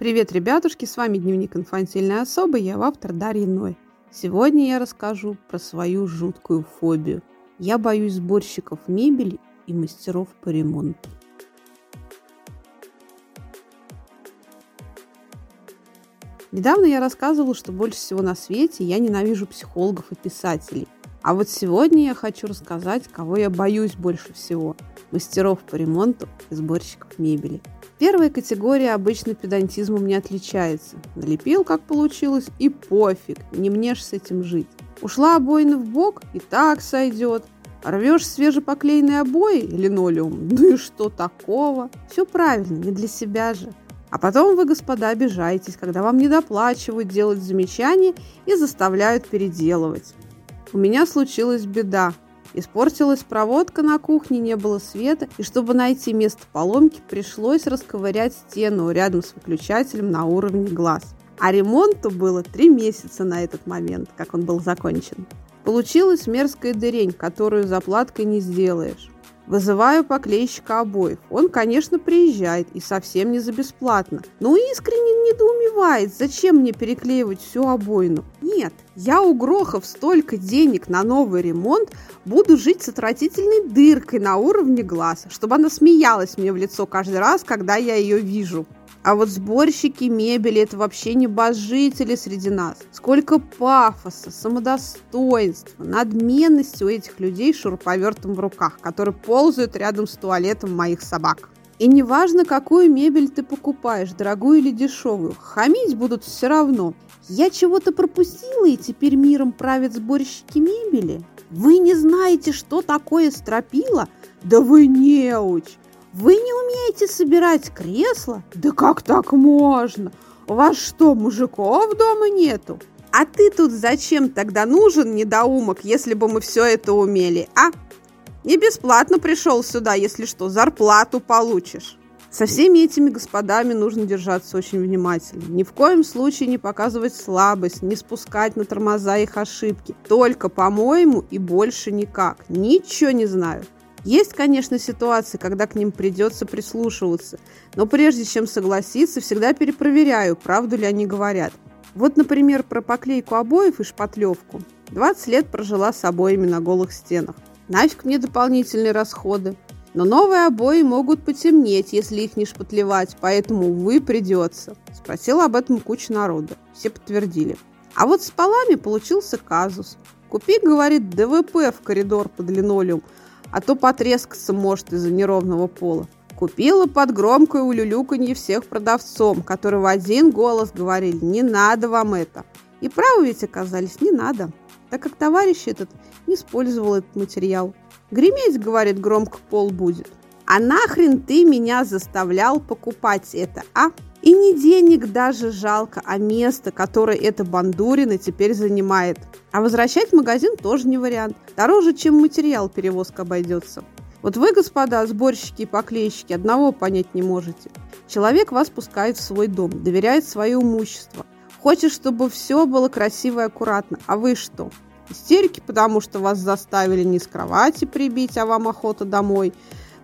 Привет, ребятушки, с вами Дневник инфантильной особы, я автор Дарья Ной. Сегодня я расскажу про свою жуткую фобию. Я боюсь сборщиков мебели и мастеров по ремонту. Недавно я рассказывала, что больше всего на свете я ненавижу психологов и писателей. А вот сегодня я хочу рассказать, кого я боюсь больше всего – мастеров по ремонту и сборщиков мебели – Первая категория обычно педантизмом не отличается. Налепил, как получилось, и пофиг, не мне ж с этим жить. Ушла обоина в бок, и так сойдет. Рвешь свежепоклеенные обои, линолеум, ну и что такого? Все правильно, не для себя же. А потом вы, господа, обижаетесь, когда вам не доплачивают делать замечания и заставляют переделывать. У меня случилась беда. Испортилась проводка на кухне, не было света, и чтобы найти место поломки, пришлось расковырять стену рядом с выключателем на уровне глаз. А ремонту было три месяца на этот момент, как он был закончен. Получилась мерзкая дырень, которую заплаткой не сделаешь. Вызываю поклейщика обоев. Он, конечно, приезжает и совсем не за бесплатно. Но искренне недоумевает, зачем мне переклеивать всю обойну. Нет, я угрохав столько денег на новый ремонт, буду жить с отвратительной дыркой на уровне глаза, чтобы она смеялась мне в лицо каждый раз, когда я ее вижу. А вот сборщики мебели – это вообще не божители среди нас. Сколько пафоса, самодостоинства, надменности у этих людей шуруповертом в руках, которые ползают рядом с туалетом моих собак. И неважно, какую мебель ты покупаешь, дорогую или дешевую, хамить будут все равно. Я чего-то пропустила, и теперь миром правят сборщики мебели? Вы не знаете, что такое стропила? Да вы неуч! Вы не умеете собирать кресла? Да как так можно? У вас что, мужиков дома нету? А ты тут зачем тогда нужен, недоумок, если бы мы все это умели, а? Не бесплатно пришел сюда, если что, зарплату получишь. Со всеми этими господами нужно держаться очень внимательно. Ни в коем случае не показывать слабость, не спускать на тормоза их ошибки. Только, по-моему, и больше никак. Ничего не знаю. Есть, конечно, ситуации, когда к ним придется прислушиваться, но прежде чем согласиться, всегда перепроверяю, правду ли они говорят. Вот, например, про поклейку обоев и шпатлевку. 20 лет прожила с обоями на голых стенах. Нафиг мне дополнительные расходы. Но новые обои могут потемнеть, если их не шпатлевать, поэтому, увы, придется. Спросила об этом куча народа. Все подтвердили. А вот с полами получился казус. Купи, говорит, ДВП в коридор под линолеум, а то потрескаться может из-за неровного пола. Купила под громкое улюлюканье всех продавцом, которые в один голос говорили «не надо вам это». И правы ведь оказались «не надо», так как товарищ этот не использовал этот материал. Греметь, говорит, громко пол будет. А нахрен ты меня заставлял покупать это, а? И не денег даже жалко, а место, которое эта бандурина теперь занимает. А возвращать в магазин тоже не вариант. Дороже, чем материал перевозка обойдется. Вот вы, господа, сборщики и поклейщики, одного понять не можете. Человек вас пускает в свой дом, доверяет свое имущество. Хочет, чтобы все было красиво и аккуратно. А вы что? Истерики, потому что вас заставили не с кровати прибить, а вам охота домой.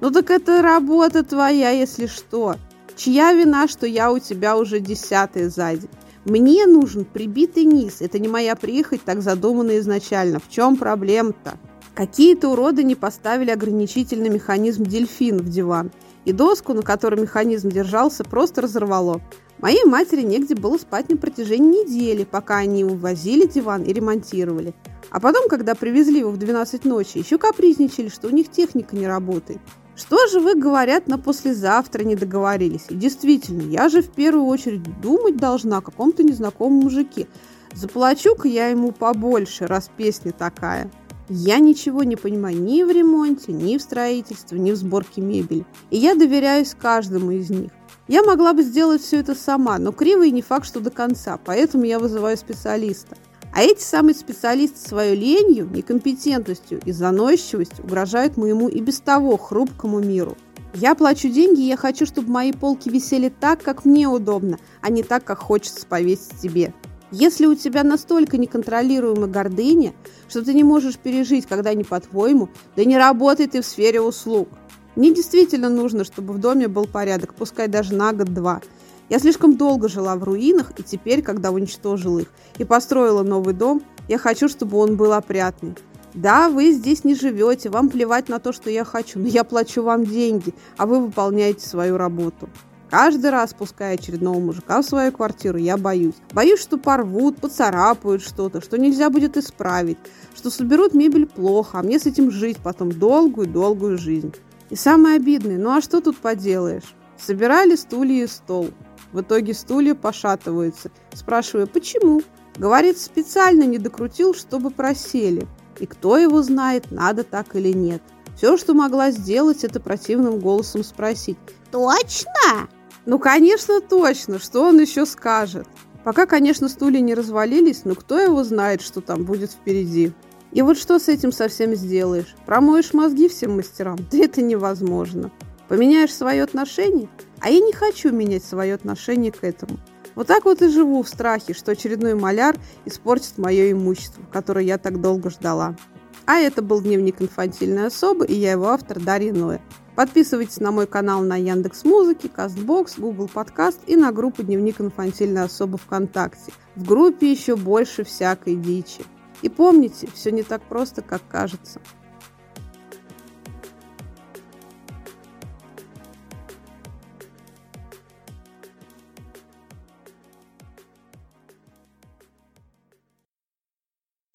Ну так это работа твоя, если что. Чья вина, что я у тебя уже десятый сзади? Мне нужен прибитый низ. Это не моя прихоть, так задумано изначально. В чем проблема-то? Какие-то уроды не поставили ограничительный механизм дельфин в диван. И доску, на которой механизм держался, просто разорвало. Моей матери негде было спать на протяжении недели, пока они увозили диван и ремонтировали. А потом, когда привезли его в 12 ночи, еще капризничали, что у них техника не работает. Что же вы, говорят, на послезавтра не договорились? И действительно, я же в первую очередь думать должна о каком-то незнакомом мужике. Заплачу-ка я ему побольше, раз песня такая. Я ничего не понимаю ни в ремонте, ни в строительстве, ни в сборке мебели. И я доверяюсь каждому из них. Я могла бы сделать все это сама, но криво и не факт, что до конца, поэтому я вызываю специалиста. А эти самые специалисты своей ленью, некомпетентностью и заносчивостью угрожают моему и без того хрупкому миру. Я плачу деньги, и я хочу, чтобы мои полки висели так, как мне удобно, а не так, как хочется повесить тебе. Если у тебя настолько неконтролируемая гордыня, что ты не можешь пережить, когда не по-твоему, да не работай ты в сфере услуг. Мне действительно нужно, чтобы в доме был порядок, пускай даже на год-два. Я слишком долго жила в руинах, и теперь, когда уничтожила их и построила новый дом, я хочу, чтобы он был опрятный. Да, вы здесь не живете, вам плевать на то, что я хочу, но я плачу вам деньги, а вы выполняете свою работу. Каждый раз, пуская очередного мужика в свою квартиру, я боюсь. Боюсь, что порвут, поцарапают что-то, что нельзя будет исправить, что соберут мебель плохо, а мне с этим жить потом долгую-долгую жизнь. И самое обидное, ну а что тут поделаешь? Собирали стулья и стол. В итоге стулья пошатываются. Спрашиваю, почему? Говорит, специально не докрутил, чтобы просели. И кто его знает, надо так или нет. Все, что могла сделать, это противным голосом спросить. «Точно?» Ну, конечно, точно. Что он еще скажет? Пока, конечно, стулья не развалились, но кто его знает, что там будет впереди. И вот что с этим совсем сделаешь? Промоешь мозги всем мастерам? Да это невозможно. Поменяешь свое отношение? А я не хочу менять свое отношение к этому. Вот так вот и живу в страхе, что очередной маляр испортит мое имущество, которое я так долго ждала. А это был дневник инфантильной особы, и я его автор Дарья Ноя. Подписывайтесь на мой канал на Яндекс Музыке, Кастбокс, Google Подкаст и на группу Дневник инфантильной особы ВКонтакте. В группе еще больше всякой дичи. И помните, все не так просто, как кажется.